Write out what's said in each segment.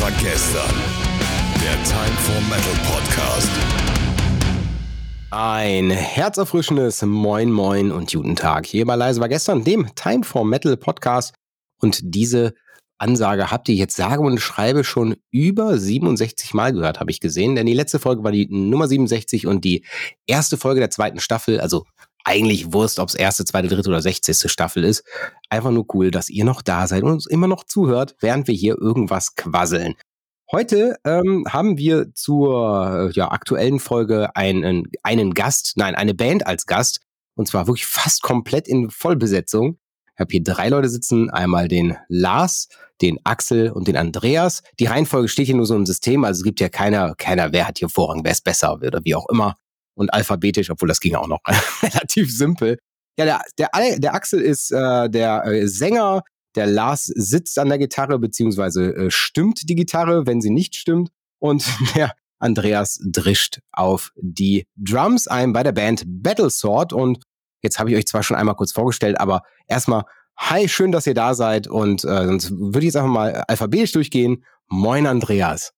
War gestern? Der Time for Metal Podcast. Ein herzerfrischendes Moin Moin und guten Tag. Hier bei Leise war gestern, dem Time for Metal Podcast. Und diese Ansage habt ihr jetzt sage und schreibe schon über 67 Mal gehört, habe ich gesehen. Denn die letzte Folge war die Nummer 67 und die erste Folge der zweiten Staffel, also eigentlich Wurst, ob es erste, zweite, dritte oder sechzigste Staffel ist. Einfach nur cool, dass ihr noch da seid und uns immer noch zuhört, während wir hier irgendwas quasseln. Heute ähm, haben wir zur ja, aktuellen Folge einen, einen Gast, nein, eine Band als Gast. Und zwar wirklich fast komplett in Vollbesetzung. Ich habe hier drei Leute sitzen. Einmal den Lars, den Axel und den Andreas. Die Reihenfolge steht hier nur so im System. Also es gibt ja keiner, keiner, wer hat hier Vorrang, wer ist besser oder wie auch immer und alphabetisch, obwohl das ging auch noch relativ simpel. Ja, der, der, der Axel ist äh, der äh, Sänger, der Lars sitzt an der Gitarre, beziehungsweise äh, stimmt die Gitarre, wenn sie nicht stimmt. Und der Andreas drischt auf die Drums ein bei der Band Battle Sword. Und jetzt habe ich euch zwar schon einmal kurz vorgestellt, aber erstmal, hi, schön, dass ihr da seid. Und äh, sonst würde ich jetzt einfach mal alphabetisch durchgehen. Moin, Andreas.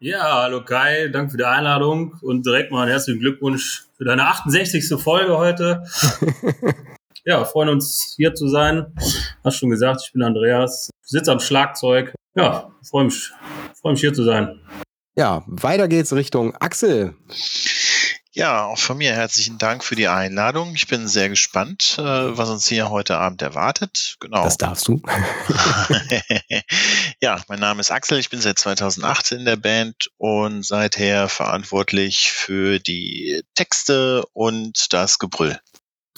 Ja, hallo Kai, danke für die Einladung und direkt mal einen herzlichen Glückwunsch für deine 68. Folge heute. ja, freuen uns hier zu sein. Hast schon gesagt, ich bin Andreas, sitze am Schlagzeug. Ja, freue mich, freue mich hier zu sein. Ja, weiter geht's Richtung Axel. Ja, auch von mir herzlichen Dank für die Einladung. Ich bin sehr gespannt, äh, was uns hier heute Abend erwartet. Genau. Das darfst du. ja, mein Name ist Axel. Ich bin seit 2008 in der Band und seither verantwortlich für die Texte und das Gebrüll.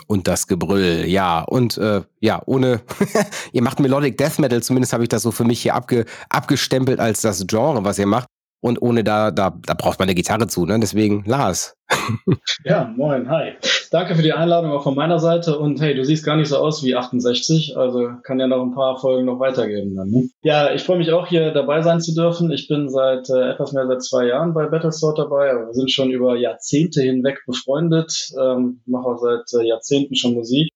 Und das Gebrüll, ja. Und äh, ja, ohne, ihr macht Melodic Death Metal, zumindest habe ich das so für mich hier abge, abgestempelt als das Genre, was ihr macht. Und ohne da, da, da braucht man eine Gitarre zu, ne? Deswegen, Lars. ja, moin, hi. Danke für die Einladung auch von meiner Seite. Und hey, du siehst gar nicht so aus wie 68, also kann ja noch ein paar Folgen noch weitergehen dann. Ne? Ja, ich freue mich auch hier dabei sein zu dürfen. Ich bin seit äh, etwas mehr als zwei Jahren bei Battlesword dabei, wir sind schon über Jahrzehnte hinweg befreundet, ähm, mache auch seit äh, Jahrzehnten schon Musik.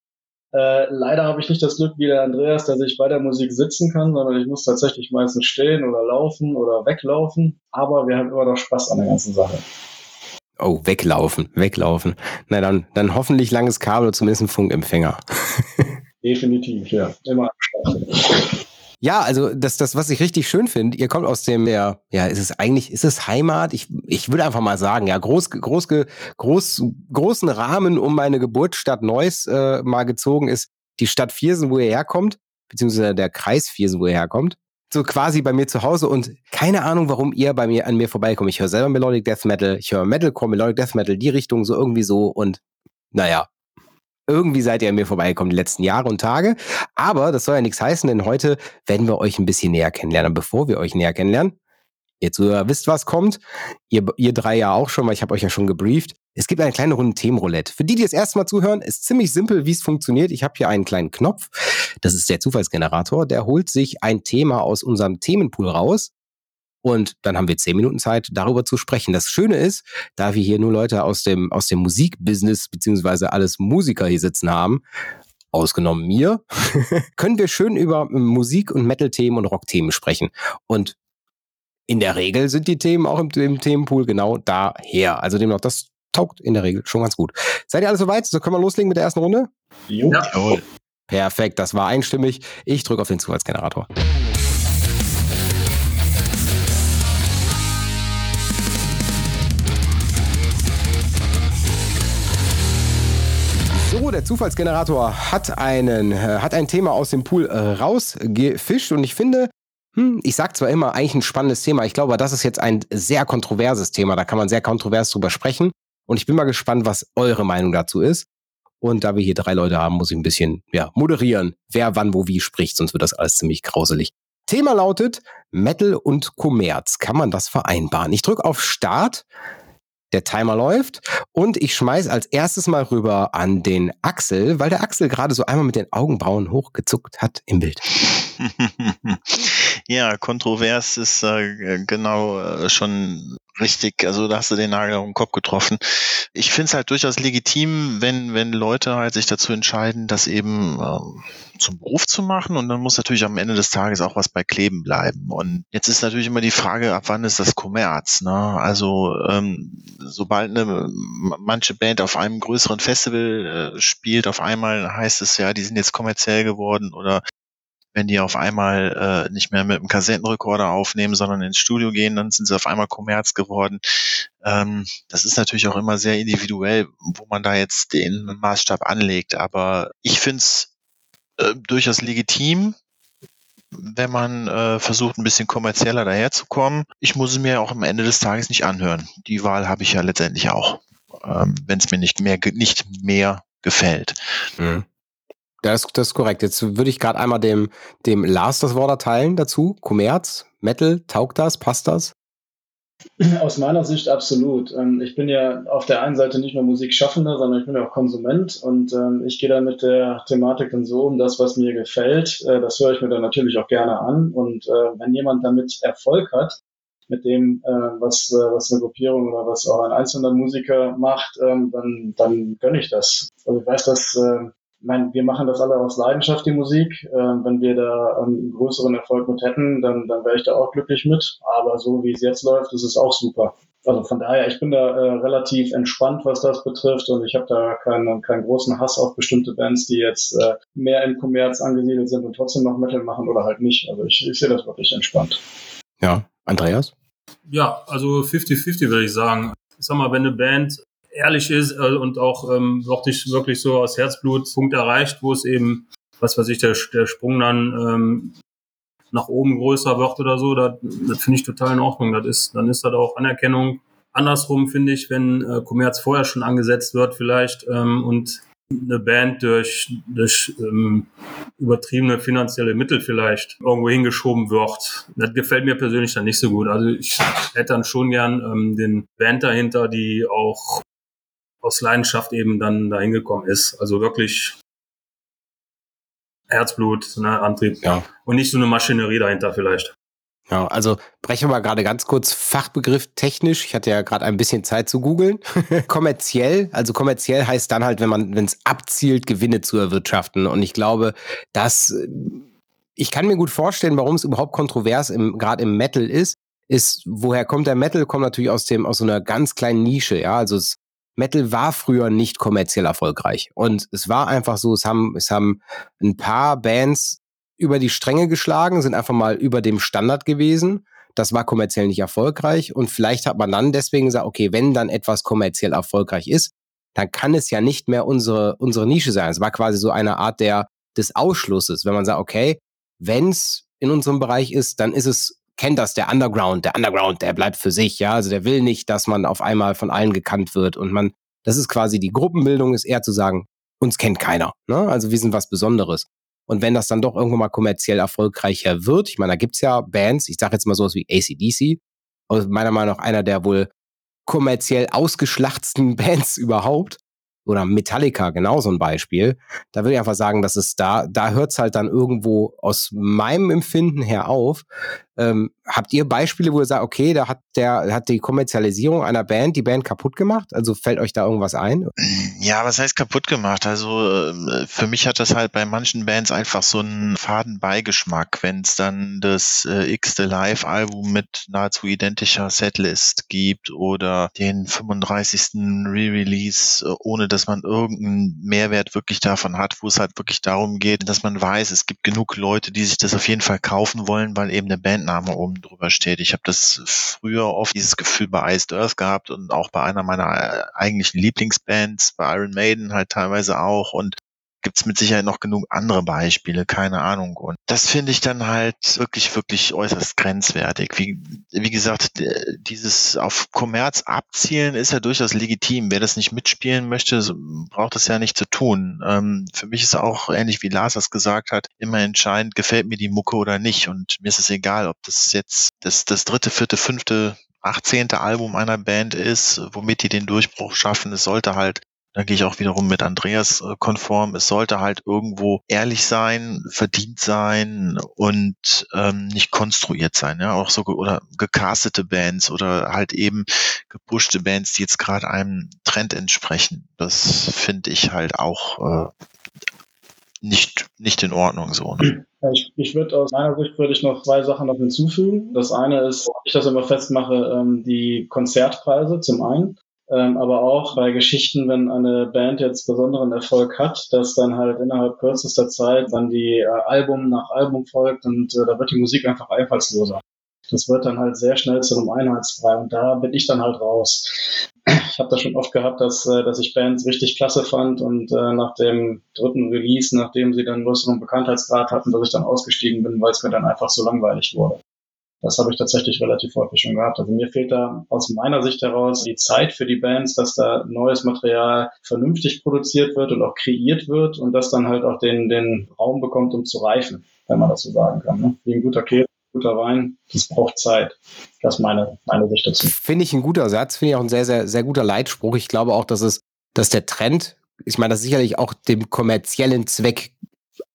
Äh, leider habe ich nicht das Glück wie der Andreas, dass ich bei der Musik sitzen kann, sondern ich muss tatsächlich meistens stehen oder laufen oder weglaufen. Aber wir haben immer noch Spaß an der ganzen Sache. Oh, weglaufen, weglaufen. Na dann, dann hoffentlich langes Kabel oder zumindest ein Funkempfänger. Definitiv, ja. Immer ja, also das, das, was ich richtig schön finde, ihr kommt aus dem, der, ja, ist es eigentlich, ist es Heimat? Ich, ich würde einfach mal sagen, ja, groß, groß, groß, großen Rahmen um meine Geburtsstadt Neuss äh, mal gezogen ist die Stadt Viersen, wo ihr herkommt, beziehungsweise der Kreis Viersen, wo ihr herkommt. So quasi bei mir zu Hause und keine Ahnung, warum ihr bei mir an mir vorbeikommt. Ich höre selber Melodic Death Metal, ich höre Metalcore, Melodic Death Metal, die Richtung so irgendwie so und naja, irgendwie seid ihr an mir vorbeigekommen die letzten Jahre und Tage. Aber das soll ja nichts heißen, denn heute werden wir euch ein bisschen näher kennenlernen. Und bevor wir euch näher kennenlernen, ihr Zuhörer wisst, was kommt. Ihr, ihr drei ja auch schon, weil ich habe euch ja schon gebrieft. Es gibt eine kleine Runde Themenroulette. Für die, die das erste Mal zuhören, ist ziemlich simpel, wie es funktioniert. Ich habe hier einen kleinen Knopf. Das ist der Zufallsgenerator. Der holt sich ein Thema aus unserem Themenpool raus. Und dann haben wir zehn Minuten Zeit, darüber zu sprechen. Das Schöne ist, da wir hier nur Leute aus dem, aus dem Musikbusiness, beziehungsweise alles Musiker hier sitzen haben, ausgenommen mir, können wir schön über Musik- und Metal-Themen und Rock-Themen sprechen. Und in der Regel sind die Themen auch im, im Themenpool genau daher. Also demnach, das taugt in der Regel schon ganz gut. Seid ihr alle soweit? So können wir loslegen mit der ersten Runde? Jo. Jawohl. Perfekt, das war einstimmig. Ich drücke auf den Zufallsgenerator. Zufallsgenerator hat einen, äh, hat ein Thema aus dem Pool äh, rausgefischt und ich finde, hm, ich sag zwar immer eigentlich ein spannendes Thema, ich glaube, das ist jetzt ein sehr kontroverses Thema, da kann man sehr kontrovers drüber sprechen und ich bin mal gespannt, was eure Meinung dazu ist. Und da wir hier drei Leute haben, muss ich ein bisschen ja, moderieren, wer wann wo wie spricht, sonst wird das alles ziemlich grauselig. Thema lautet Metal und Kommerz. Kann man das vereinbaren? Ich drücke auf Start der Timer läuft und ich schmeiß als erstes mal rüber an den Axel, weil der Axel gerade so einmal mit den Augenbrauen hochgezuckt hat im Bild. ja, kontrovers ist äh, genau äh, schon Richtig, also da hast du den Nagel auf den Kopf getroffen. Ich finde es halt durchaus legitim, wenn, wenn Leute halt sich dazu entscheiden, das eben ähm, zum Beruf zu machen und dann muss natürlich am Ende des Tages auch was bei kleben bleiben. Und jetzt ist natürlich immer die Frage, ab wann ist das Kommerz? Ne? Also ähm, sobald eine manche Band auf einem größeren Festival äh, spielt, auf einmal heißt es ja, die sind jetzt kommerziell geworden oder wenn die auf einmal äh, nicht mehr mit einem Kassettenrekorder aufnehmen, sondern ins Studio gehen, dann sind sie auf einmal Kommerz geworden. Ähm, das ist natürlich auch immer sehr individuell, wo man da jetzt den Maßstab anlegt. Aber ich finde es äh, durchaus legitim, wenn man äh, versucht, ein bisschen kommerzieller daherzukommen. Ich muss es mir auch am Ende des Tages nicht anhören. Die Wahl habe ich ja letztendlich auch, ähm, wenn es mir nicht mehr, nicht mehr gefällt. Mhm. Das, das ist korrekt. Jetzt würde ich gerade einmal dem, dem Lars das Wort erteilen dazu. Kommerz, Metal, taugt das, passt das? Aus meiner Sicht absolut. Ähm, ich bin ja auf der einen Seite nicht nur Musikschaffender, sondern ich bin ja auch Konsument und ähm, ich gehe da mit der Thematik dann so um, das, was mir gefällt, äh, das höre ich mir dann natürlich auch gerne an. Und äh, wenn jemand damit Erfolg hat, mit dem, äh, was, was eine Gruppierung oder was auch ein einzelner Musiker macht, ähm, dann, dann gönne ich das. Also ich weiß, dass ich meine, wir machen das alle aus Leidenschaft, die Musik. Äh, wenn wir da ähm, einen größeren Erfolg mit hätten, dann, dann wäre ich da auch glücklich mit. Aber so wie es jetzt läuft, ist es auch super. Also von daher, ich bin da äh, relativ entspannt, was das betrifft und ich habe da keinen, keinen großen Hass auf bestimmte Bands, die jetzt äh, mehr im Kommerz angesiedelt sind und trotzdem noch Metal machen oder halt nicht. Also ich, ich sehe das wirklich entspannt. Ja, Andreas? Ja, also 50-50 würde ich sagen. Ich sag mal, wenn eine Band ehrlich ist äh, und auch ähm, wirklich, wirklich so aus Herzblut Punkt erreicht, wo es eben, was weiß ich, der, der Sprung dann ähm, nach oben größer wird oder so, das, das finde ich total in Ordnung. Das ist, dann ist das auch Anerkennung. Andersrum finde ich, wenn äh, Kommerz vorher schon angesetzt wird vielleicht ähm, und eine Band durch, durch ähm, übertriebene finanzielle Mittel vielleicht irgendwo hingeschoben wird. Das gefällt mir persönlich dann nicht so gut. Also ich hätte dann schon gern ähm, den Band dahinter, die auch aus Leidenschaft eben dann dahin gekommen ist. Also wirklich Herzblut, ne, Antrieb. Ja. Und nicht so eine Maschinerie dahinter vielleicht. Ja, also brechen wir mal gerade ganz kurz Fachbegriff technisch. Ich hatte ja gerade ein bisschen Zeit zu googeln. kommerziell, also kommerziell heißt dann halt, wenn man, wenn es abzielt, Gewinne zu erwirtschaften. Und ich glaube, dass ich kann mir gut vorstellen, warum es überhaupt kontrovers im, gerade im Metal ist, ist, woher kommt der Metal? Kommt natürlich aus dem, aus so einer ganz kleinen Nische, ja. Also es Metal war früher nicht kommerziell erfolgreich. Und es war einfach so, es haben, es haben ein paar Bands über die Stränge geschlagen, sind einfach mal über dem Standard gewesen. Das war kommerziell nicht erfolgreich. Und vielleicht hat man dann deswegen gesagt, okay, wenn dann etwas kommerziell erfolgreich ist, dann kann es ja nicht mehr unsere, unsere Nische sein. Es war quasi so eine Art der, des Ausschlusses, wenn man sagt, okay, wenn es in unserem Bereich ist, dann ist es kennt das, der Underground. Der Underground, der bleibt für sich, ja. Also der will nicht, dass man auf einmal von allen gekannt wird. Und man, das ist quasi die Gruppenbildung, ist eher zu sagen, uns kennt keiner. Ne? Also wir sind was Besonderes. Und wenn das dann doch irgendwann mal kommerziell erfolgreicher wird, ich meine, da gibt's ja Bands, ich sage jetzt mal sowas wie ACDC, meiner Meinung nach einer der wohl kommerziell ausgeschlachtsten Bands überhaupt, oder Metallica, genau so ein Beispiel. Da würde ich einfach sagen, dass es da, da hört es halt dann irgendwo aus meinem Empfinden her auf. Ähm, habt ihr Beispiele, wo ihr sagt, okay, da hat der, hat die Kommerzialisierung einer Band die Band kaputt gemacht? Also fällt euch da irgendwas ein? Ja, was heißt kaputt gemacht? Also äh, für mich hat das halt bei manchen Bands einfach so einen faden Beigeschmack, wenn es dann das äh, x-te Live-Album mit nahezu identischer Setlist gibt oder den 35. Re-Release, äh, ohne dass man irgendeinen Mehrwert wirklich davon hat, wo es halt wirklich darum geht, dass man weiß, es gibt genug Leute, die sich das auf jeden Fall kaufen wollen, weil eben Band Bandname oben drüber steht. Ich habe das früher oft dieses Gefühl bei Iced Earth gehabt und auch bei einer meiner äh, eigentlichen Lieblingsbands, bei Iron Maiden halt teilweise auch und gibt's mit Sicherheit noch genug andere Beispiele, keine Ahnung. Und das finde ich dann halt wirklich, wirklich äußerst grenzwertig. Wie, wie gesagt, dieses auf Kommerz abzielen ist ja durchaus legitim. Wer das nicht mitspielen möchte, braucht das ja nicht zu tun. Ähm, für mich ist auch ähnlich wie Lars das gesagt hat, immer entscheidend, gefällt mir die Mucke oder nicht. Und mir ist es egal, ob das jetzt das, das dritte, vierte, fünfte 18. Album einer Band ist, womit die den Durchbruch schaffen. Es sollte halt da gehe ich auch wiederum mit Andreas äh, konform. Es sollte halt irgendwo ehrlich sein, verdient sein und ähm, nicht konstruiert sein. Ja, auch so ge oder gecastete Bands oder halt eben gepushte Bands, die jetzt gerade einem Trend entsprechen. Das finde ich halt auch äh, nicht nicht in Ordnung so. Ne? Ich, ich würde aus meiner Sicht würde ich noch zwei Sachen noch hinzufügen. Das eine ist, ich das immer festmache, ähm, die Konzertpreise zum einen ähm, aber auch bei Geschichten, wenn eine Band jetzt besonderen Erfolg hat, dass dann halt innerhalb kürzester Zeit dann die äh, Album nach Album folgt und äh, da wird die Musik einfach einfallsloser. Das wird dann halt sehr schnell zu einem Einheitsfrei und da bin ich dann halt raus. Ich habe das schon oft gehabt, dass, äh, dass ich Bands richtig klasse fand und äh, nach dem dritten Release, nachdem sie dann größeren Bekanntheitsgrad hatten, dass ich dann ausgestiegen bin, weil es mir dann einfach so langweilig wurde. Das habe ich tatsächlich relativ häufig schon gehabt. Also mir fehlt da aus meiner Sicht heraus die Zeit für die Bands, dass da neues Material vernünftig produziert wird und auch kreiert wird und das dann halt auch den, den Raum bekommt, um zu reifen, wenn man das so sagen kann. Ne? Wie ein guter Käse, guter Wein, das braucht Zeit. Das ist meine, meine Sicht dazu. Finde ich ein guter Satz, finde ich auch ein sehr, sehr, sehr guter Leitspruch. Ich glaube auch, dass es, dass der Trend, ich meine, das sicherlich auch dem kommerziellen Zweck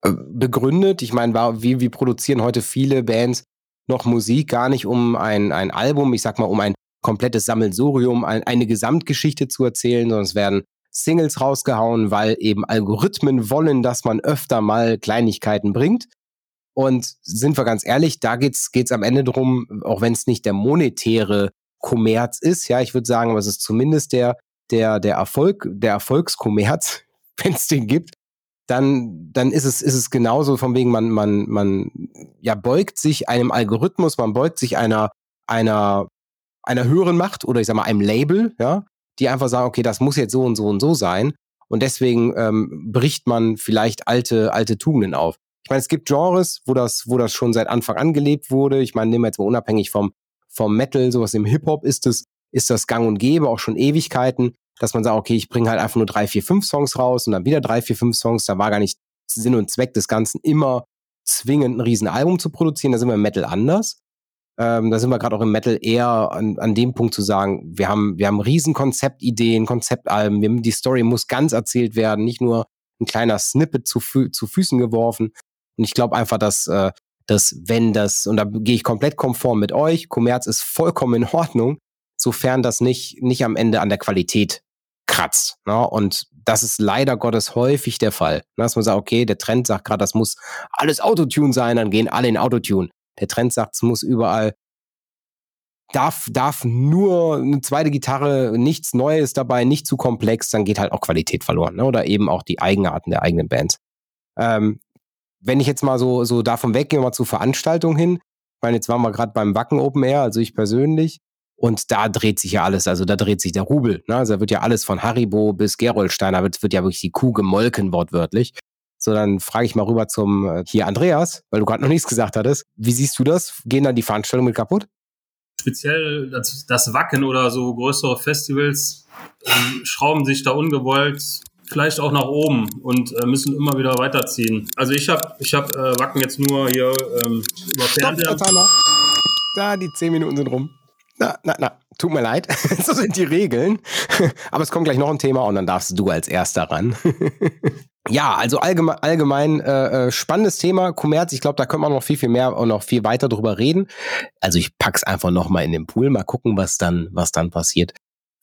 äh, begründet. Ich meine, wie, wie produzieren heute viele Bands noch Musik, gar nicht um ein, ein Album, ich sag mal, um ein komplettes Sammelsurium, ein, eine Gesamtgeschichte zu erzählen, sondern es werden Singles rausgehauen, weil eben Algorithmen wollen, dass man öfter mal Kleinigkeiten bringt. Und sind wir ganz ehrlich, da geht's geht's am Ende drum, auch wenn es nicht der monetäre Kommerz ist, ja, ich würde sagen, aber es ist zumindest der der der Erfolg, der Erfolgskommerz, wenn es den gibt, dann, dann ist es, ist es genauso von wegen, man, man, man, ja, beugt sich einem Algorithmus, man beugt sich einer, einer, einer höheren Macht oder ich sag mal einem Label, ja, die einfach sagen, okay, das muss jetzt so und so und so sein. Und deswegen ähm, bricht man vielleicht alte, alte Tugenden auf. Ich meine, es gibt Genres, wo das, wo das schon seit Anfang an gelebt wurde. Ich meine, nehmen wir jetzt mal unabhängig vom, vom Metal, sowas im Hip-Hop ist es, ist das gang und gäbe, auch schon Ewigkeiten dass man sagt, okay, ich bringe halt einfach nur drei, vier, fünf Songs raus und dann wieder drei, vier, fünf Songs. Da war gar nicht Sinn und Zweck des Ganzen, immer zwingend ein Riesenalbum zu produzieren. Da sind wir im Metal anders. Ähm, da sind wir gerade auch im Metal eher an, an dem Punkt zu sagen, wir haben, wir haben riesen Konzeptideen, Konzeptalben, wir, die Story muss ganz erzählt werden, nicht nur ein kleiner Snippet zu, Fü zu Füßen geworfen. Und ich glaube einfach, dass, äh, dass wenn das, und da gehe ich komplett konform mit euch, Kommerz ist vollkommen in Ordnung, sofern das nicht, nicht am Ende an der Qualität kratzt. Ne? Und das ist leider Gottes häufig der Fall. Ne? Dass man sagt, okay, der Trend sagt gerade, das muss alles Autotune sein, dann gehen alle in Autotune. Der Trend sagt, es muss überall darf, darf nur eine zweite Gitarre, nichts Neues dabei, nicht zu komplex, dann geht halt auch Qualität verloren. Ne? Oder eben auch die Eigenarten der eigenen Bands. Ähm, wenn ich jetzt mal so, so davon weggehe, mal zu Veranstaltungen hin, ich meine, jetzt waren wir gerade beim Wacken Open Air, also ich persönlich, und da dreht sich ja alles, also da dreht sich der Rubel. Ne? Also da wird ja alles von Haribo bis Gerolsteiner, wird, wird ja wirklich die Kuh gemolken, wortwörtlich. So, dann frage ich mal rüber zum äh, hier Andreas, weil du gerade noch nichts gesagt hattest. Wie siehst du das? Gehen dann die Veranstaltungen mit kaputt? Speziell das, das Wacken oder so größere Festivals ähm, schrauben sich da ungewollt vielleicht auch nach oben und äh, müssen immer wieder weiterziehen. Also ich habe ich hab, äh, Wacken jetzt nur hier ähm, über Fernseher. Da, die zehn Minuten sind rum. Na, na, na, tut mir leid. so sind die Regeln. Aber es kommt gleich noch ein Thema und dann darfst du als erster ran. ja, also allgemein, allgemein äh, äh, spannendes Thema, Kommerz. Ich glaube, da können wir noch viel, viel mehr und noch viel weiter drüber reden. Also ich pack's einfach nochmal in den Pool, mal gucken, was dann, was dann passiert.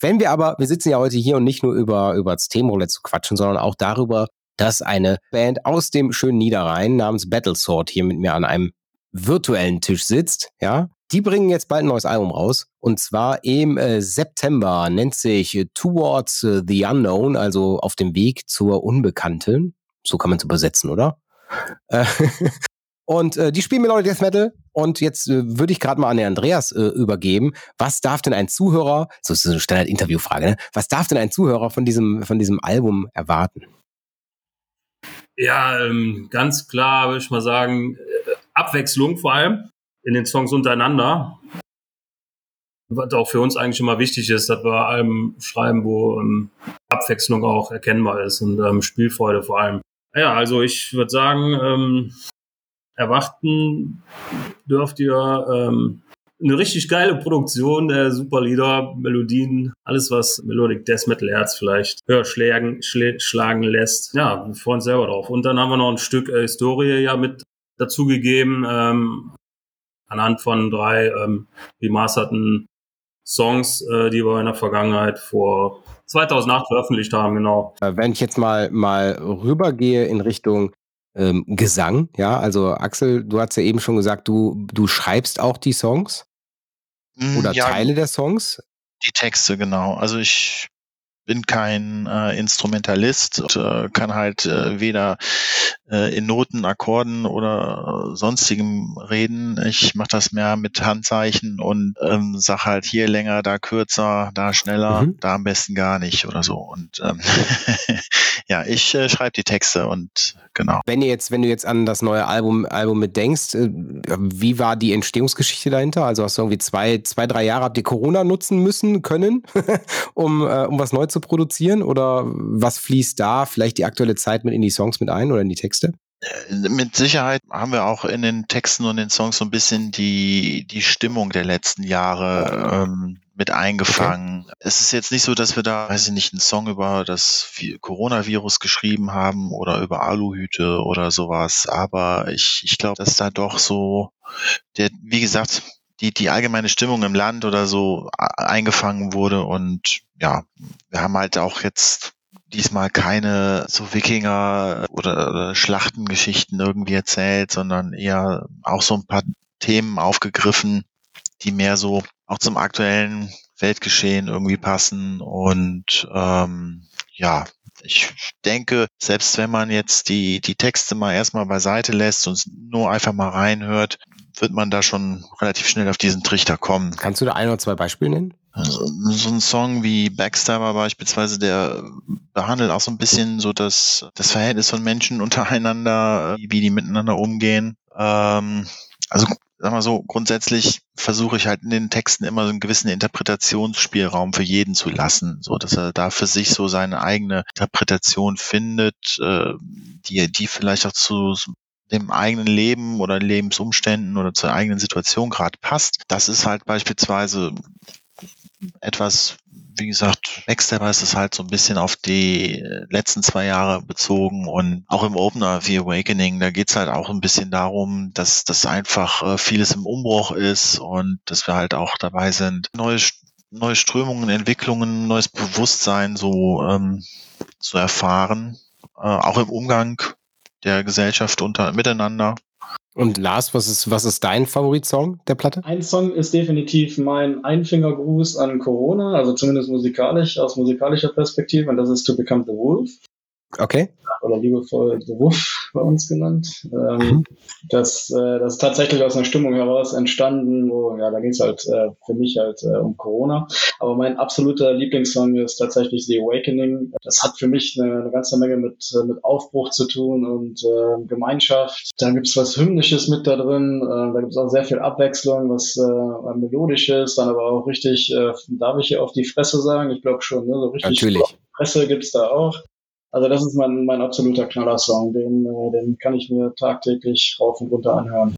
Wenn wir aber, wir sitzen ja heute hier und nicht nur über, über das Themenroulette zu quatschen, sondern auch darüber, dass eine Band aus dem schönen Niederrhein namens Battlesword hier mit mir an einem virtuellen Tisch sitzt, ja, die bringen jetzt bald ein neues Album raus. Und zwar im äh, September nennt sich Towards the Unknown, also auf dem Weg zur Unbekannten. So kann man es übersetzen, oder? Äh, und äh, die spielen Melodic Death Metal. Und jetzt äh, würde ich gerade mal an den Andreas übergeben. Was darf denn ein Zuhörer, so ist eine Standard-Interviewfrage, ne? was darf denn ein Zuhörer von diesem, von diesem Album erwarten? Ja, ähm, ganz klar würde ich mal sagen, Abwechslung vor allem in den Songs untereinander. Was auch für uns eigentlich immer wichtig ist, dass wir allem schreiben, wo ähm, Abwechslung auch erkennbar ist und ähm, Spielfreude vor allem. Ja, also ich würde sagen, ähm, erwarten dürft ihr ähm, eine richtig geile Produktion, der super Lieder, Melodien, alles was Melodic Death Metal Herz vielleicht höher schlagen, schlagen lässt. Ja, wir freuen uns selber drauf. Und dann haben wir noch ein Stück äh, Historie ja mit dazugegeben, ähm, anhand von drei ähm, remasterten Songs, äh, die wir in der Vergangenheit vor 2008 veröffentlicht haben, genau. Äh, wenn ich jetzt mal, mal rübergehe in Richtung ähm, Gesang, ja, also Axel, du hast ja eben schon gesagt, du, du schreibst auch die Songs mm, oder ja, Teile der Songs. Die Texte, genau. Also ich bin kein äh, Instrumentalist und äh, kann halt äh, weder äh, in Noten, Akkorden oder äh, sonstigem reden. Ich mache das mehr mit Handzeichen und ähm, sag halt hier länger, da kürzer, da schneller, mhm. da am besten gar nicht oder so. Und ähm, ja, ich äh, schreibe die Texte und genau. Wenn ihr jetzt, wenn du jetzt an das neue Album, Album mit denkst, äh, wie war die Entstehungsgeschichte dahinter? Also hast du irgendwie zwei, zwei, drei Jahre habt ihr Corona nutzen müssen können, um, äh, um was neu zu produzieren? Oder was fließt da vielleicht die aktuelle Zeit mit in die Songs mit ein oder in die Texte? Äh, mit Sicherheit haben wir auch in den Texten und den Songs so ein bisschen die, die Stimmung der letzten Jahre ähm, mit eingefangen. Okay. Es ist jetzt nicht so, dass wir da, weiß ich nicht, einen Song über das Coronavirus geschrieben haben oder über Aluhüte oder sowas, aber ich, ich glaube, dass da doch so der, wie gesagt, die, die allgemeine Stimmung im Land oder so eingefangen wurde und ja, wir haben halt auch jetzt diesmal keine so Wikinger oder, oder Schlachtengeschichten irgendwie erzählt, sondern eher auch so ein paar Themen aufgegriffen, die mehr so auch zum aktuellen Weltgeschehen irgendwie passen. Und ähm, ja, ich denke, selbst wenn man jetzt die, die Texte mal erstmal beiseite lässt und nur einfach mal reinhört, wird man da schon relativ schnell auf diesen Trichter kommen. Kannst du da ein oder zwei Beispiele nennen? Also, so ein Song wie Backstabber beispielsweise, der behandelt auch so ein bisschen so das, das Verhältnis von Menschen untereinander, wie die miteinander umgehen. Ähm, also sag mal so, grundsätzlich versuche ich halt in den Texten immer so einen gewissen Interpretationsspielraum für jeden zu lassen, so dass er da für sich so seine eigene Interpretation findet, äh, die, die vielleicht auch zu dem eigenen Leben oder Lebensumständen oder zur eigenen Situation gerade passt. Das ist halt beispielsweise etwas, wie gesagt, Backstabber ist es halt so ein bisschen auf die letzten zwei Jahre bezogen und auch im Opener The Awakening, da geht's halt auch ein bisschen darum, dass das einfach äh, vieles im Umbruch ist und dass wir halt auch dabei sind, neue, neue Strömungen, Entwicklungen, neues Bewusstsein so ähm, zu erfahren, äh, auch im Umgang der Gesellschaft unter miteinander. Und Lars, was ist, was ist dein Favoritsong der Platte? Ein Song ist definitiv mein Einfingergruß an Corona, also zumindest musikalisch, aus musikalischer Perspektive, und das ist To Become the Wolf. Okay. Oder liebevoll The Wolf bei uns genannt. Ähm, mhm. das, äh, das ist tatsächlich aus einer Stimmung heraus entstanden, wo, ja, da ging es halt äh, für mich halt äh, um Corona. Aber mein absoluter Lieblingssong ist tatsächlich The Awakening. Das hat für mich eine, eine ganze Menge mit, äh, mit Aufbruch zu tun und äh, Gemeinschaft. Da gibt's was Hymnisches mit da drin. Äh, da gibt's auch sehr viel Abwechslung, was äh, melodisches, dann aber auch richtig, äh, darf ich hier auf die Fresse sagen? Ich glaube schon, ne? so richtig. Natürlich. Fresse gibt's da auch. Also das ist mein, mein absoluter Knallersong. Den, äh, den kann ich mir tagtäglich rauf und runter anhören.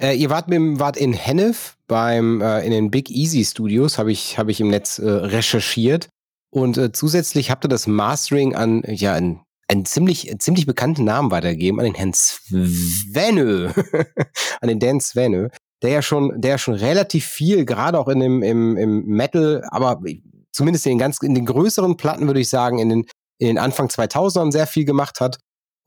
Äh, ihr wart, mit, wart in Hennef beim, äh, in den Big Easy Studios, habe ich, hab ich im Netz äh, recherchiert. Und äh, zusätzlich habt ihr das Mastering an ja, einen, ziemlich, ziemlich bekannten Namen weitergegeben, an den Herrn Svenö, an den Dan Svenö, der ja schon, der ja schon relativ viel, gerade auch in dem, im, im Metal, aber zumindest in den ganz, in den größeren Platten, würde ich sagen, in den in den Anfang 2000ern sehr viel gemacht hat.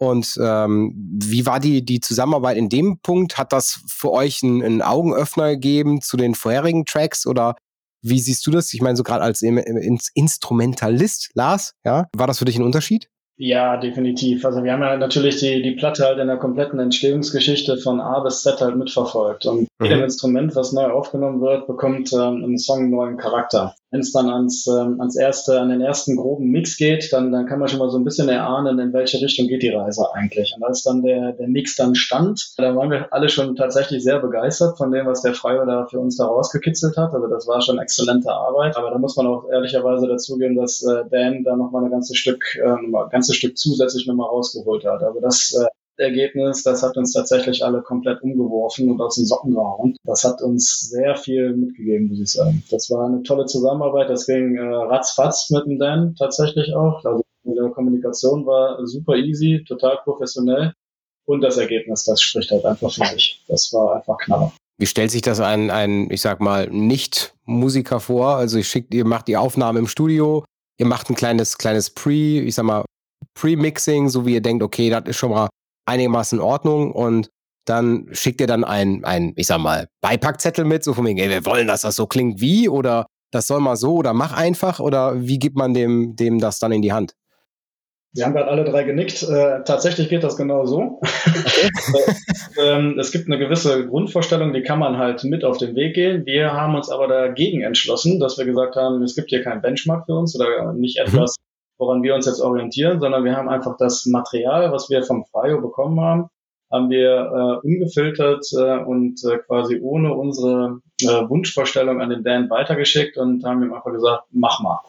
Und ähm, wie war die, die Zusammenarbeit in dem Punkt? Hat das für euch einen, einen Augenöffner gegeben zu den vorherigen Tracks oder wie siehst du das? Ich meine, so gerade als Instrumentalist, Lars, ja, war das für dich ein Unterschied? Ja, definitiv. Also wir haben ja natürlich die, die Platte halt in der kompletten Entstehungsgeschichte von A bis Z halt mitverfolgt. Und mhm. jedem Instrument, was neu aufgenommen wird, bekommt ähm, ein Song einen neuen Charakter. Wenn es dann ans, ähm, ans erste, an den ersten groben Mix geht, dann, dann kann man schon mal so ein bisschen erahnen, in welche Richtung geht die Reise eigentlich. Und als dann der, der Mix dann stand, da waren wir alle schon tatsächlich sehr begeistert von dem, was der Freier da für uns da rausgekitzelt hat. Also das war schon exzellente Arbeit. Aber da muss man auch ehrlicherweise dazugeben, dass äh, Dan da nochmal ein ganzes Stück, äh, ein ganzes Stück zusätzlich nochmal rausgeholt hat. Also das, äh, Ergebnis, das hat uns tatsächlich alle komplett umgeworfen und aus den Socken gehauen. Das hat uns sehr viel mitgegeben, muss ich sagen. Das war eine tolle Zusammenarbeit. Das ging äh, ratzfatz mit dem Dan tatsächlich auch. Also die Kommunikation war super easy, total professionell. Und das Ergebnis, das spricht halt einfach für sich. Das war einfach knaller. Wie stellt sich das ein, ein ich sag mal, Nicht-Musiker vor? Also ich schickt, ihr macht die Aufnahme im Studio, ihr macht ein kleines, kleines Pre, ich sag mal, Pre-Mixing, so wie ihr denkt, okay, das ist schon mal einigermaßen in Ordnung und dann schickt ihr dann ein, ein, ich sag mal, Beipackzettel mit, so von wegen, ey, wir wollen, dass das so klingt wie oder das soll mal so oder mach einfach oder wie gibt man dem, dem das dann in die Hand? Wir haben gerade alle drei genickt. Äh, tatsächlich geht das genau so. Okay. ähm, es gibt eine gewisse Grundvorstellung, die kann man halt mit auf den Weg gehen. Wir haben uns aber dagegen entschlossen, dass wir gesagt haben, es gibt hier kein Benchmark für uns oder nicht mhm. etwas, woran wir uns jetzt orientieren, sondern wir haben einfach das Material, was wir vom Frio bekommen haben, haben wir äh, ungefiltert äh, und äh, quasi ohne unsere äh, Wunschvorstellung an den Dan weitergeschickt und haben ihm einfach gesagt, mach mal.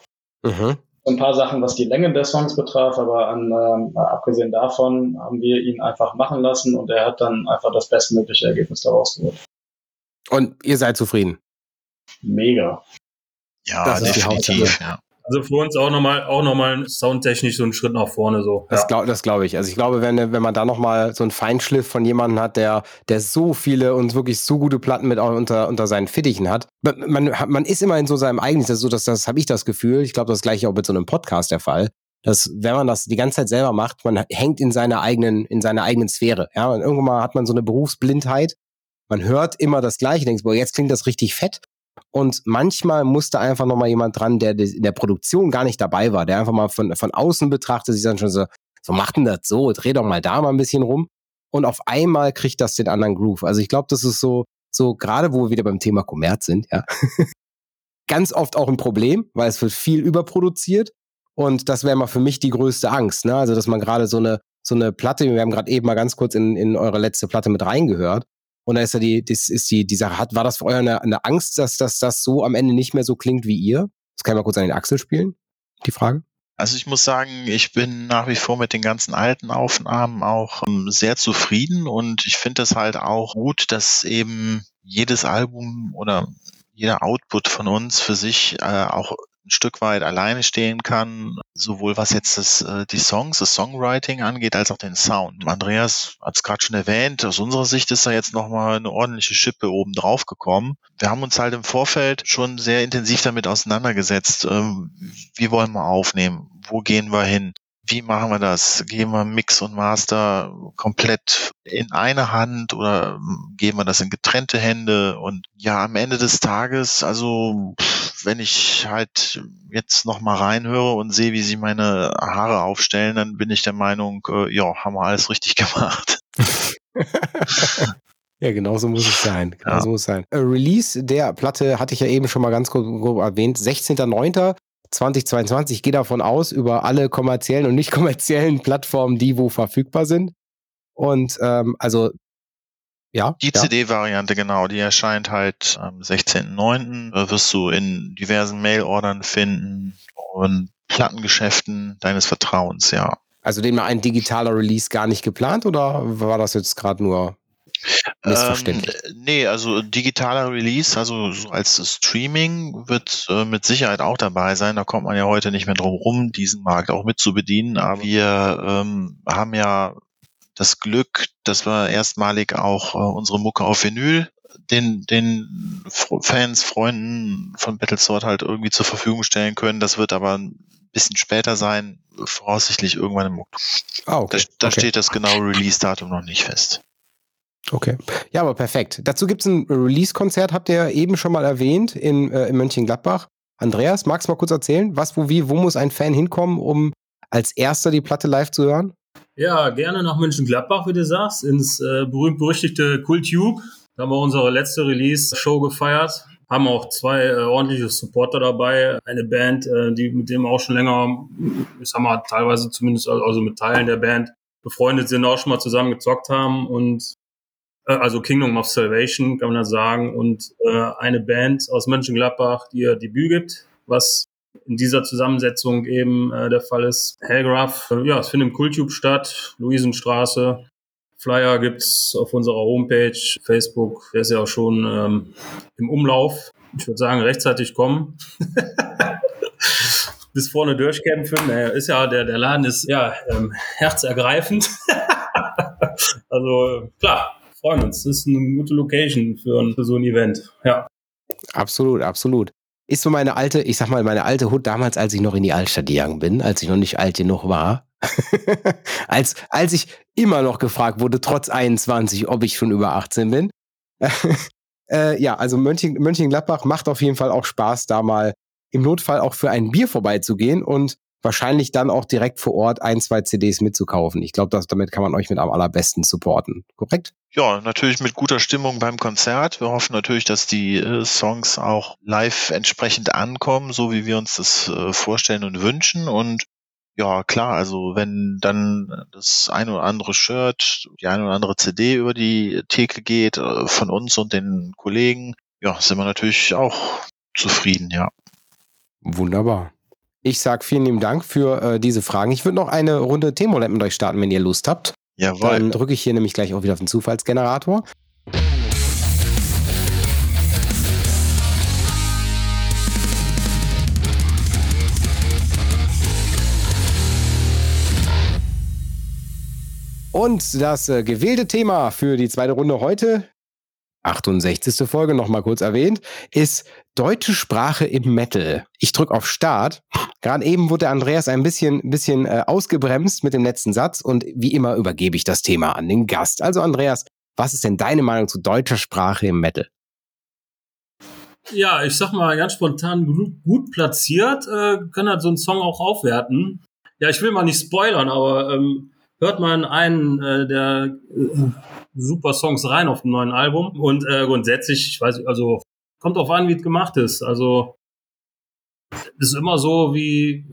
Mhm ein paar Sachen, was die Länge der Songs betraf, aber an, ähm, abgesehen davon haben wir ihn einfach machen lassen und er hat dann einfach das bestmögliche Ergebnis daraus geholt. Und ihr seid zufrieden? Mega. Ja, das definitiv, ja. Also für uns auch nochmal auch noch mal soundtechnisch so einen Schritt nach vorne so. Das ja. glaube glaub ich. Also ich glaube, wenn, wenn man da nochmal so einen Feinschliff von jemandem hat, der, der so viele und wirklich so gute Platten mit auch unter, unter seinen Fittichen hat. Man, man ist immer in so seinem eigenen, das, so, das, das habe ich das Gefühl. Ich glaube, das gleiche auch mit so einem Podcast der Fall. Dass, wenn man das die ganze Zeit selber macht, man hängt in seiner eigenen, in seiner eigenen Sphäre. Ja, und irgendwann mal hat man so eine Berufsblindheit. Man hört immer das Gleiche, denkst, boah, jetzt klingt das richtig fett. Und manchmal musste einfach noch mal jemand dran, der in der Produktion gar nicht dabei war, der einfach mal von, von außen betrachtet, sich dann schon so, so macht denn das so, dreh doch mal da mal ein bisschen rum. Und auf einmal kriegt das den anderen Groove. Also ich glaube, das ist so, so gerade wo wir wieder beim Thema Kommerz sind, ja. Ganz oft auch ein Problem, weil es wird viel überproduziert. Und das wäre mal für mich die größte Angst. Ne? Also, dass man gerade so eine, so eine Platte, wir haben gerade eben mal ganz kurz in, in eure letzte Platte mit reingehört. Und da ist ja die, das ist die, die Sache, hat, war das für euch eine, eine Angst, dass, dass das so am Ende nicht mehr so klingt wie ihr? Das kann ich mal kurz an den Axel spielen, die Frage. Also ich muss sagen, ich bin nach wie vor mit den ganzen alten Aufnahmen auch ähm, sehr zufrieden und ich finde es halt auch gut, dass eben jedes Album oder jeder Output von uns für sich äh, auch ein Stück weit alleine stehen kann, sowohl was jetzt das, äh, die Songs, das Songwriting angeht, als auch den Sound. Andreas hat es gerade schon erwähnt, aus unserer Sicht ist da jetzt nochmal eine ordentliche Schippe oben drauf gekommen. Wir haben uns halt im Vorfeld schon sehr intensiv damit auseinandergesetzt. Ähm, wie wollen wir aufnehmen? Wo gehen wir hin? Wie machen wir das? Geben wir Mix und Master komplett in eine Hand oder geben wir das in getrennte Hände? Und ja, am Ende des Tages, also wenn ich halt jetzt noch mal reinhöre und sehe, wie sie meine Haare aufstellen, dann bin ich der Meinung, äh, ja, haben wir alles richtig gemacht. Ja, genau so muss es sein. Genau ja. so muss es sein. Äh, Release der Platte hatte ich ja eben schon mal ganz kurz erwähnt. 16.09. 2022. Ich gehe davon aus, über alle kommerziellen und nicht kommerziellen Plattformen, die wo verfügbar sind. Und ähm, also ja. Die ja. CD-Variante, genau, die erscheint halt am 16.09. Da wirst du in diversen Mail-Ordern finden und Plattengeschäften deines Vertrauens, ja. Also dem ein digitaler Release gar nicht geplant oder war das jetzt gerade nur Missverständlich. Ähm, nee, also digitaler Release, also so als Streaming wird äh, mit Sicherheit auch dabei sein. Da kommt man ja heute nicht mehr drum rum, diesen Markt auch mit zu bedienen. Aber wir ähm, haben ja das Glück, dass wir erstmalig auch äh, unsere Mucke auf Vinyl den, den Fans, Freunden von Battlesword halt irgendwie zur Verfügung stellen können. Das wird aber ein bisschen später sein, voraussichtlich irgendwann im Oktober. Ah, okay. Da, da okay. steht das genaue Release-Datum noch nicht fest. Okay. Ja, aber perfekt. Dazu gibt es ein Release-Konzert, habt ihr eben schon mal erwähnt, in, äh, in Mönchengladbach. Andreas, magst du mal kurz erzählen, was, wo, wie, wo muss ein Fan hinkommen, um als erster die Platte live zu hören? Ja, gerne nach Mönchengladbach, wie du sagst, ins äh, berühmt-berüchtigte Kultube. Da haben wir unsere letzte Release-Show gefeiert. Haben auch zwei äh, ordentliche Supporter dabei. Eine Band, äh, die mit dem auch schon länger, ich sag mal, teilweise zumindest, also mit Teilen der Band befreundet sind, auch schon mal zusammen gezockt haben und äh, also Kingdom of Salvation, kann man da sagen, und äh, eine Band aus Mönchengladbach, die ihr Debüt gibt, was in dieser Zusammensetzung eben äh, der Fall ist. Hellgraph, äh, ja, es findet im Kultube statt, Luisenstraße. Flyer gibt's auf unserer Homepage, Facebook, der ist ja auch schon ähm, im Umlauf. Ich würde sagen, rechtzeitig kommen. Bis vorne durchkämpfen. Naja, ist ja, der, der Laden ist ja ähm, herzergreifend. also klar, freuen uns. Das ist eine gute Location für, ein, für so ein Event. Ja. Absolut, absolut. Ist so meine alte, ich sag mal, meine alte Hut damals, als ich noch in die Altstadt gegangen bin, als ich noch nicht alt genug war. als, als ich immer noch gefragt wurde, trotz 21, ob ich schon über 18 bin. äh, ja, also Mönchen, Mönchengladbach macht auf jeden Fall auch Spaß, da mal im Notfall auch für ein Bier vorbeizugehen und wahrscheinlich dann auch direkt vor Ort ein, zwei CDs mitzukaufen. Ich glaube, damit kann man euch mit am allerbesten supporten. Korrekt? Ja, natürlich mit guter Stimmung beim Konzert. Wir hoffen natürlich, dass die äh, Songs auch live entsprechend ankommen, so wie wir uns das äh, vorstellen und wünschen. Und ja, klar, also wenn dann das ein oder andere Shirt, die eine oder andere CD über die Theke geht, äh, von uns und den Kollegen, ja, sind wir natürlich auch zufrieden, ja. Wunderbar. Ich sage vielen lieben Dank für äh, diese Fragen. Ich würde noch eine Runde Thermolab mit euch starten, wenn ihr Lust habt. Jawohl. Dann drücke ich hier nämlich gleich auch wieder auf den Zufallsgenerator. Und das äh, gewählte Thema für die zweite Runde heute 68. Folge nochmal kurz erwähnt, ist deutsche Sprache im Metal. Ich drücke auf Start. Gerade eben wurde Andreas ein bisschen, bisschen äh, ausgebremst mit dem letzten Satz und wie immer übergebe ich das Thema an den Gast. Also Andreas, was ist denn deine Meinung zu deutscher Sprache im Metal? Ja, ich sag mal ganz spontan gut, gut platziert, äh, kann halt so einen Song auch aufwerten. Ja, ich will mal nicht spoilern, aber ähm, hört man einen äh, der äh, super Songs rein auf dem neuen Album. Und äh, grundsätzlich, ich weiß, also kommt auf an, wie es gemacht ist. Also ist immer so, wie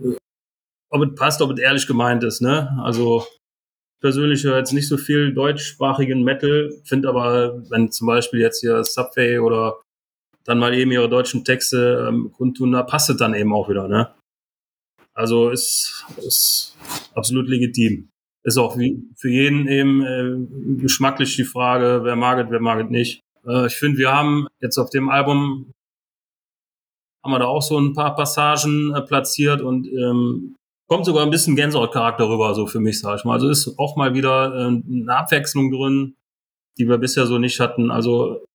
ob es passt, ob es ehrlich gemeint ist, ne? Also persönlich höre jetzt nicht so viel deutschsprachigen Metal, finde aber, wenn zum Beispiel jetzt hier Subway oder dann mal eben ihre deutschen Texte ähm, kundtun, da passt es dann eben auch wieder, ne? Also ist, ist absolut legitim ist auch wie für jeden eben äh, geschmacklich die Frage, wer mag es, wer mag es nicht. Äh, ich finde, wir haben jetzt auf dem Album haben wir da auch so ein paar Passagen äh, platziert und ähm, kommt sogar ein bisschen Gänsehautcharakter rüber, so für mich, sag ich mal. Also ist auch mal wieder äh, eine Abwechslung drin, die wir bisher so nicht hatten. Also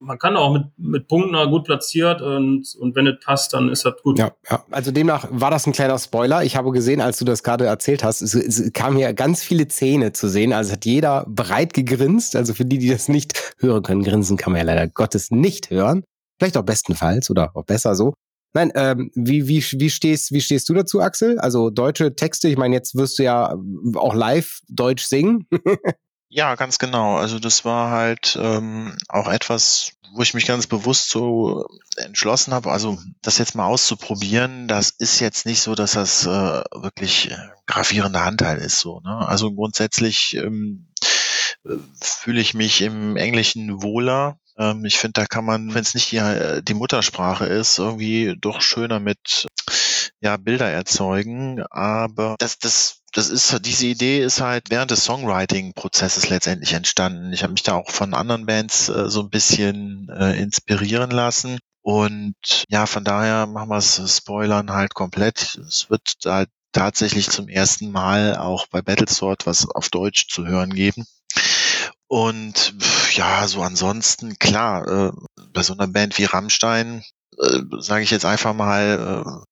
man kann auch mit, mit Punkten gut platziert und, und wenn es passt, dann ist das gut. Ja, ja, also demnach war das ein kleiner Spoiler. Ich habe gesehen, als du das gerade erzählt hast, es, es kamen hier ganz viele Zähne zu sehen. Also hat jeder breit gegrinst. Also für die, die das nicht hören können, grinsen kann man ja leider Gottes nicht hören. Vielleicht auch bestenfalls oder auch besser so. Nein, ähm, wie, wie, wie, stehst, wie stehst du dazu, Axel? Also deutsche Texte, ich meine, jetzt wirst du ja auch live Deutsch singen. Ja, ganz genau. Also das war halt ähm, auch etwas, wo ich mich ganz bewusst so entschlossen habe, also das jetzt mal auszuprobieren. Das ist jetzt nicht so, dass das äh, wirklich äh, gravierender Anteil ist. So, ne? Also grundsätzlich ähm, äh, fühle ich mich im Englischen wohler. Ähm, ich finde, da kann man, wenn es nicht die, äh, die Muttersprache ist, irgendwie doch schöner mit ja, Bilder erzeugen. Aber das, das das ist diese Idee ist halt während des Songwriting-Prozesses letztendlich entstanden. Ich habe mich da auch von anderen Bands äh, so ein bisschen äh, inspirieren lassen. Und ja, von daher machen wir es Spoilern halt komplett. Es wird halt tatsächlich zum ersten Mal auch bei Battlesword was auf Deutsch zu hören geben. Und ja, so ansonsten, klar, äh, bei so einer Band wie Rammstein, äh, sage ich jetzt einfach mal, äh,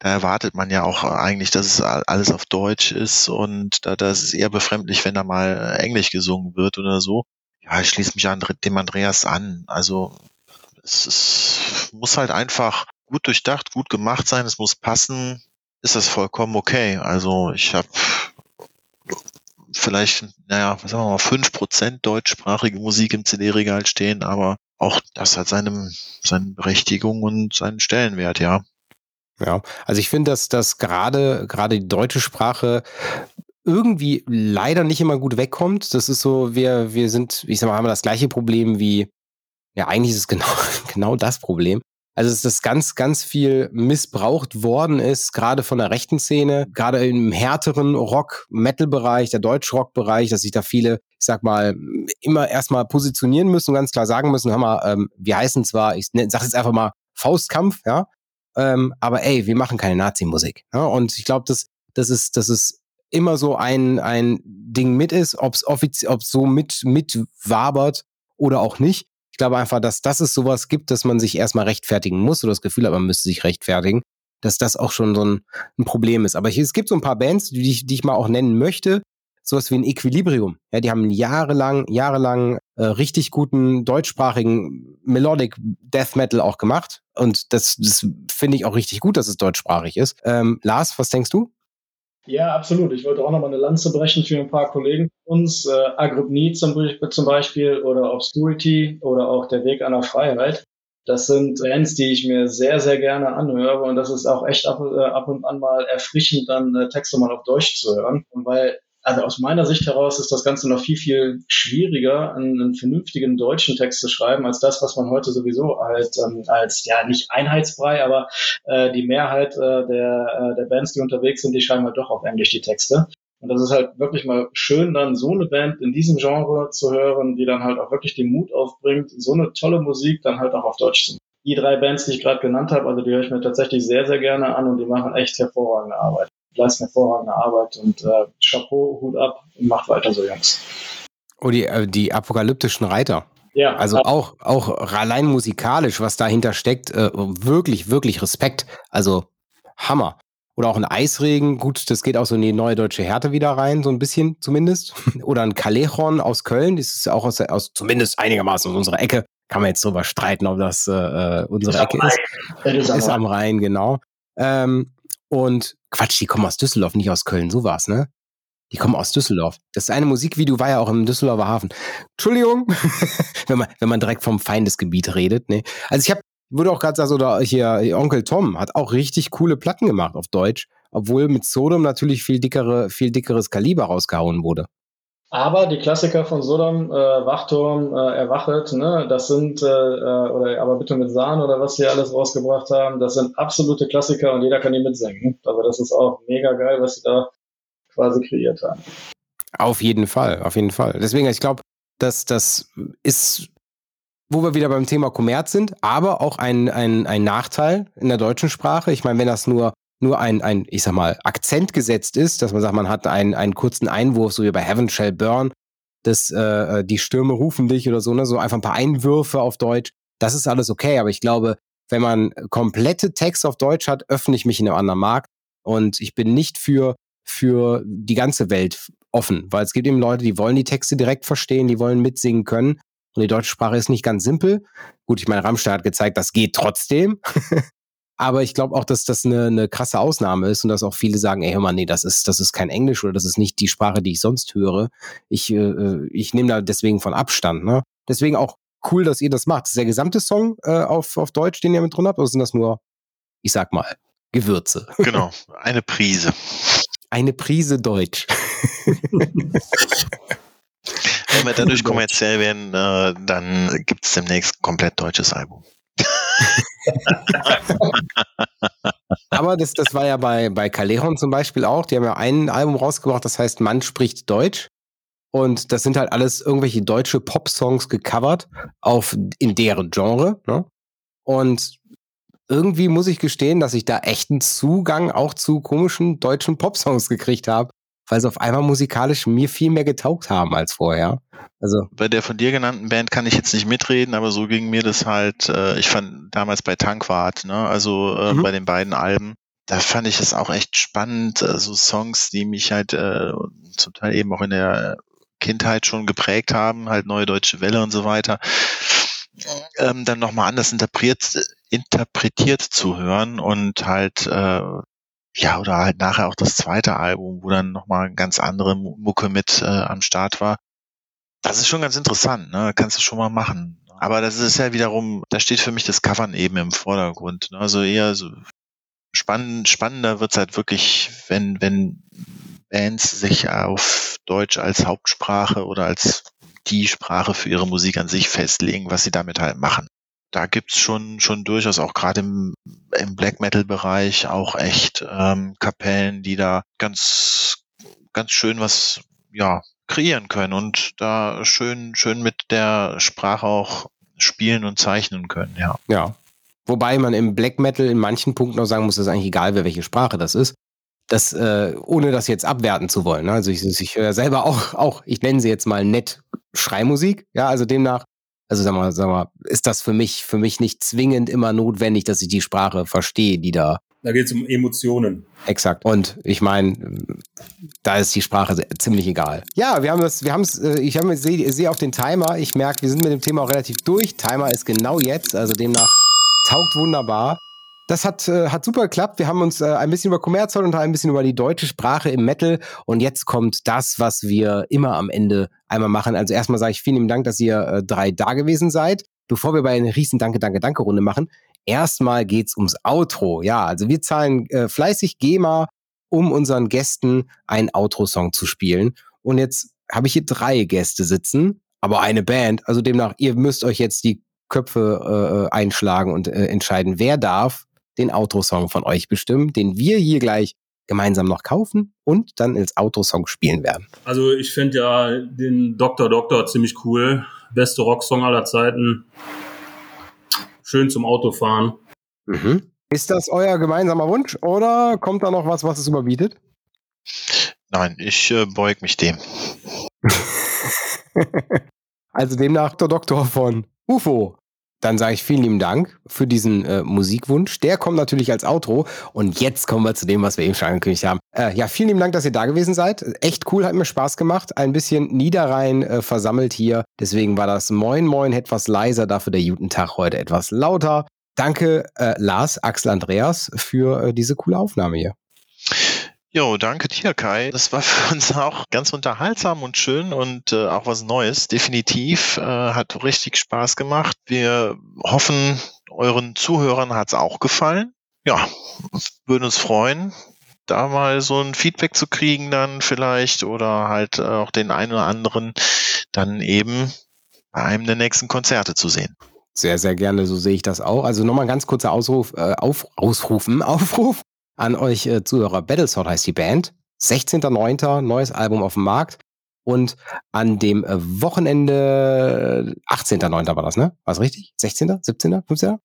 da erwartet man ja auch eigentlich, dass es alles auf Deutsch ist und da das ist eher befremdlich, wenn da mal Englisch gesungen wird oder so. Ja, ich schließe mich an dem Andreas an. Also es, es muss halt einfach gut durchdacht, gut gemacht sein, es muss passen, ist das vollkommen okay. Also ich habe vielleicht, naja, was sagen wir mal, fünf Prozent deutschsprachige Musik im CD-Regal stehen, aber auch das hat seine, seine Berechtigung und seinen Stellenwert, ja. Ja, also ich finde, dass das gerade gerade die deutsche Sprache irgendwie leider nicht immer gut wegkommt. Das ist so, wir wir sind, ich sag mal, haben wir das gleiche Problem wie ja, eigentlich ist es genau genau das Problem. Also ist das ganz, ganz viel missbraucht worden ist, gerade von der rechten Szene, gerade im härteren Rock-Metal-Bereich, der Deutsch-Rock-Bereich, dass sich da viele ich sag mal, immer erstmal positionieren müssen ganz klar sagen müssen, hör mal, ähm, wir heißen zwar, ich sag jetzt einfach mal Faustkampf, ja, ähm, aber ey, wir machen keine Nazi-Musik. Ja? Und ich glaube, dass das ist, das ist immer so ein, ein Ding mit ist, ob es so mit, mit wabert oder auch nicht. Ich glaube einfach, dass, dass es sowas gibt, dass man sich erstmal rechtfertigen muss oder das Gefühl hat, man müsste sich rechtfertigen, dass das auch schon so ein, ein Problem ist. Aber ich, es gibt so ein paar Bands, die ich, die ich mal auch nennen möchte. Sowas wie ein Equilibrium. Ja, die haben jahrelang, jahrelang äh, richtig guten deutschsprachigen Melodic Death Metal auch gemacht. Und das, das finde ich auch richtig gut, dass es deutschsprachig ist. Ähm, Lars, was denkst du? Ja, absolut. Ich wollte auch noch mal eine Lanze brechen für ein paar Kollegen von uns. Äh, Agrypnie zum, zum Beispiel oder Obscurity oder auch Der Weg einer Freiheit. Das sind Bands, die ich mir sehr, sehr gerne anhöre und das ist auch echt ab, äh, ab und an mal erfrischend, dann äh, Texte mal auf Deutsch zu hören. Und weil also aus meiner Sicht heraus ist das Ganze noch viel, viel schwieriger, einen, einen vernünftigen deutschen Text zu schreiben, als das, was man heute sowieso halt ähm, als, ja, nicht Einheitsbrei, aber äh, die Mehrheit äh, der, äh, der Bands, die unterwegs sind, die schreiben halt doch auf Englisch die Texte. Und das ist halt wirklich mal schön, dann so eine Band in diesem Genre zu hören, die dann halt auch wirklich den Mut aufbringt, so eine tolle Musik dann halt auch auf Deutsch zu machen. Die drei Bands, die ich gerade genannt habe, also die höre ich mir tatsächlich sehr, sehr gerne an und die machen echt hervorragende Arbeit leisten hervorragende Arbeit und äh, Chapeau, Hut ab und macht weiter so, Jungs. Oh, die, äh, die apokalyptischen Reiter. Ja. Also auch, auch allein musikalisch, was dahinter steckt, äh, wirklich, wirklich Respekt. Also Hammer. Oder auch ein Eisregen, gut, das geht auch so in die neue deutsche Härte wieder rein, so ein bisschen zumindest. Oder ein Callejon aus Köln, das ist auch aus, aus zumindest einigermaßen aus unserer Ecke. Kann man jetzt drüber streiten, ob das äh, äh unsere ist Ecke ist. Ist, ist am Rhein, genau. Ähm, und Quatsch, die kommen aus Düsseldorf, nicht aus Köln, so war's, ne? Die kommen aus Düsseldorf. Das eine Musikvideo war ja auch im Düsseldorfer Hafen. Entschuldigung, wenn man, wenn man direkt vom Feindesgebiet redet, ne? Also ich habe, wurde auch gerade sagen, oder hier Onkel Tom hat auch richtig coole Platten gemacht auf Deutsch, obwohl mit Sodom natürlich viel dickere, viel dickeres Kaliber rausgehauen wurde. Aber die Klassiker von Sodom, äh, Wachturm, äh, Erwachet, ne, das sind, äh, äh, oder aber bitte mit Sahn oder was sie alles rausgebracht haben, das sind absolute Klassiker und jeder kann die mitsingen. Aber das ist auch mega geil, was sie da quasi kreiert haben. Auf jeden Fall, auf jeden Fall. Deswegen, ich glaube, dass das ist, wo wir wieder beim Thema Kommerz sind, aber auch ein, ein, ein Nachteil in der deutschen Sprache. Ich meine, wenn das nur nur ein, ein, ich sag mal, Akzent gesetzt ist, dass man sagt, man hat einen, einen kurzen Einwurf, so wie bei Heaven Shall Burn, dass äh, die Stürme rufen dich oder so, ne? So einfach ein paar Einwürfe auf Deutsch. Das ist alles okay, aber ich glaube, wenn man komplette Text auf Deutsch hat, öffne ich mich in einem anderen Markt und ich bin nicht für, für die ganze Welt offen, weil es gibt eben Leute, die wollen die Texte direkt verstehen, die wollen mitsingen können und die deutsche Sprache ist nicht ganz simpel. Gut, ich meine, Rammstein hat gezeigt, das geht trotzdem. Aber ich glaube auch, dass das eine, eine krasse Ausnahme ist und dass auch viele sagen, ey, hör mal, nee, das ist, das ist kein Englisch oder das ist nicht die Sprache, die ich sonst höre. Ich, äh, ich nehme da deswegen von Abstand. Ne? Deswegen auch cool, dass ihr das macht. Ist der gesamte Song äh, auf, auf Deutsch, den ihr mit drin habt, oder sind das nur, ich sag mal, Gewürze? Genau, eine Prise. Eine Prise Deutsch. Wenn wir dadurch kommerziell werden, äh, dann gibt es demnächst ein komplett deutsches Album. Aber das, das war ja bei, bei Callejon zum Beispiel auch. Die haben ja ein Album rausgebracht, das heißt Man spricht Deutsch. Und das sind halt alles irgendwelche deutsche Pop-Songs gecovert auf, in deren Genre. Ne? Und irgendwie muss ich gestehen, dass ich da echten Zugang auch zu komischen deutschen Pop-Songs gekriegt habe weil sie auf einmal musikalisch mir viel mehr getaugt haben als vorher. Also bei der von dir genannten Band kann ich jetzt nicht mitreden, aber so ging mir das halt. Äh, ich fand damals bei Tankwart, ne, also äh, mhm. bei den beiden Alben, da fand ich es auch echt spannend, äh, so also Songs, die mich halt äh, zum Teil eben auch in der Kindheit schon geprägt haben, halt neue deutsche Welle und so weiter. Ähm, dann nochmal anders interpretiert, interpretiert zu hören und halt äh, ja, oder halt nachher auch das zweite Album, wo dann nochmal ganz andere Mucke mit äh, am Start war. Das ist schon ganz interessant, ne? Kannst du schon mal machen. Aber das ist ja wiederum, da steht für mich das Covern eben im Vordergrund. Ne? Also eher so spannend, spannender wird's halt wirklich, wenn, wenn Bands sich auf Deutsch als Hauptsprache oder als die Sprache für ihre Musik an sich festlegen, was sie damit halt machen da gibt's schon, schon durchaus auch gerade im, im Black Metal-Bereich auch echt ähm, Kapellen, die da ganz, ganz schön was ja, kreieren können und da schön, schön mit der Sprache auch spielen und zeichnen können, ja. Ja. Wobei man im Black Metal in manchen Punkten auch sagen muss, dass eigentlich egal, wer welche Sprache das ist. Das, äh, ohne das jetzt abwerten zu wollen. Ne? Also ich, ich höre selber auch, auch, ich nenne sie jetzt mal nett Schreimusik. Ja, also demnach, also sag mal, sag mal, ist das für mich, für mich nicht zwingend immer notwendig, dass ich die Sprache verstehe, die da. Da geht es um Emotionen. Exakt. Und ich meine, da ist die Sprache ziemlich egal. Ja, wir haben das, wir haben es, äh, ich habe sehe seh auf den Timer. Ich merke, wir sind mit dem Thema auch relativ durch. Timer ist genau jetzt, also demnach taugt wunderbar. Das hat, äh, hat super geklappt. Wir haben uns äh, ein bisschen über Kommerzzoll und ein bisschen über die deutsche Sprache im Metal. Und jetzt kommt das, was wir immer am Ende einmal machen. Also erstmal sage ich vielen lieben Dank, dass ihr äh, drei da gewesen seid. Bevor wir bei einer riesen Danke, Danke, Danke Runde machen, erstmal geht's ums Outro. Ja, also wir zahlen äh, fleißig GEMA, um unseren Gästen einen Outro-Song zu spielen. Und jetzt habe ich hier drei Gäste sitzen, aber eine Band. Also demnach, ihr müsst euch jetzt die Köpfe äh, einschlagen und äh, entscheiden, wer darf den Outro-Song von euch bestimmen, den wir hier gleich gemeinsam noch kaufen und dann als Outro-Song spielen werden. Also ich finde ja den Dr. Doktor ziemlich cool. Beste Rocksong aller Zeiten. Schön zum Autofahren. Mhm. Ist das euer gemeinsamer Wunsch oder kommt da noch was, was es überbietet? Nein, ich äh, beug mich dem. also demnach der Doktor von UFO. Dann sage ich vielen lieben Dank für diesen äh, Musikwunsch. Der kommt natürlich als Outro. Und jetzt kommen wir zu dem, was wir eben schon angekündigt haben. Äh, ja, vielen lieben Dank, dass ihr da gewesen seid. Echt cool, hat mir Spaß gemacht. Ein bisschen Niederrhein äh, versammelt hier. Deswegen war das Moin Moin etwas leiser, dafür der Jutentag heute etwas lauter. Danke, äh, Lars, Axel, Andreas, für äh, diese coole Aufnahme hier. Jo, danke dir, Kai. Das war für uns auch ganz unterhaltsam und schön und äh, auch was Neues. Definitiv äh, hat richtig Spaß gemacht. Wir hoffen, euren Zuhörern hat's auch gefallen. Ja, würden uns freuen, da mal so ein Feedback zu kriegen dann vielleicht oder halt auch den einen oder anderen dann eben bei einem der nächsten Konzerte zu sehen. Sehr, sehr gerne, so sehe ich das auch. Also nochmal ganz kurzer Ausruf, äh, auf, Ausrufen, Aufruf an euch äh, Zuhörer. Battlesword heißt die Band. 16.09. neues Album auf dem Markt. Und an dem äh, Wochenende, 18.09. war das, ne? War es richtig? 16., 17., 15.?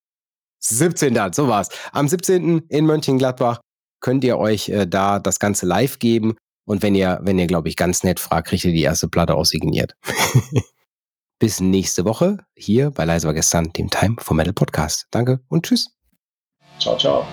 17. So war's. Am 17. in Mönchengladbach könnt ihr euch äh, da das Ganze live geben. Und wenn ihr, wenn ihr, glaube ich, ganz nett fragt, kriegt ihr die erste Platte aussigniert. Bis nächste Woche hier bei Leise war gestern, dem Time for Metal Podcast. Danke und tschüss. Ciao, ciao.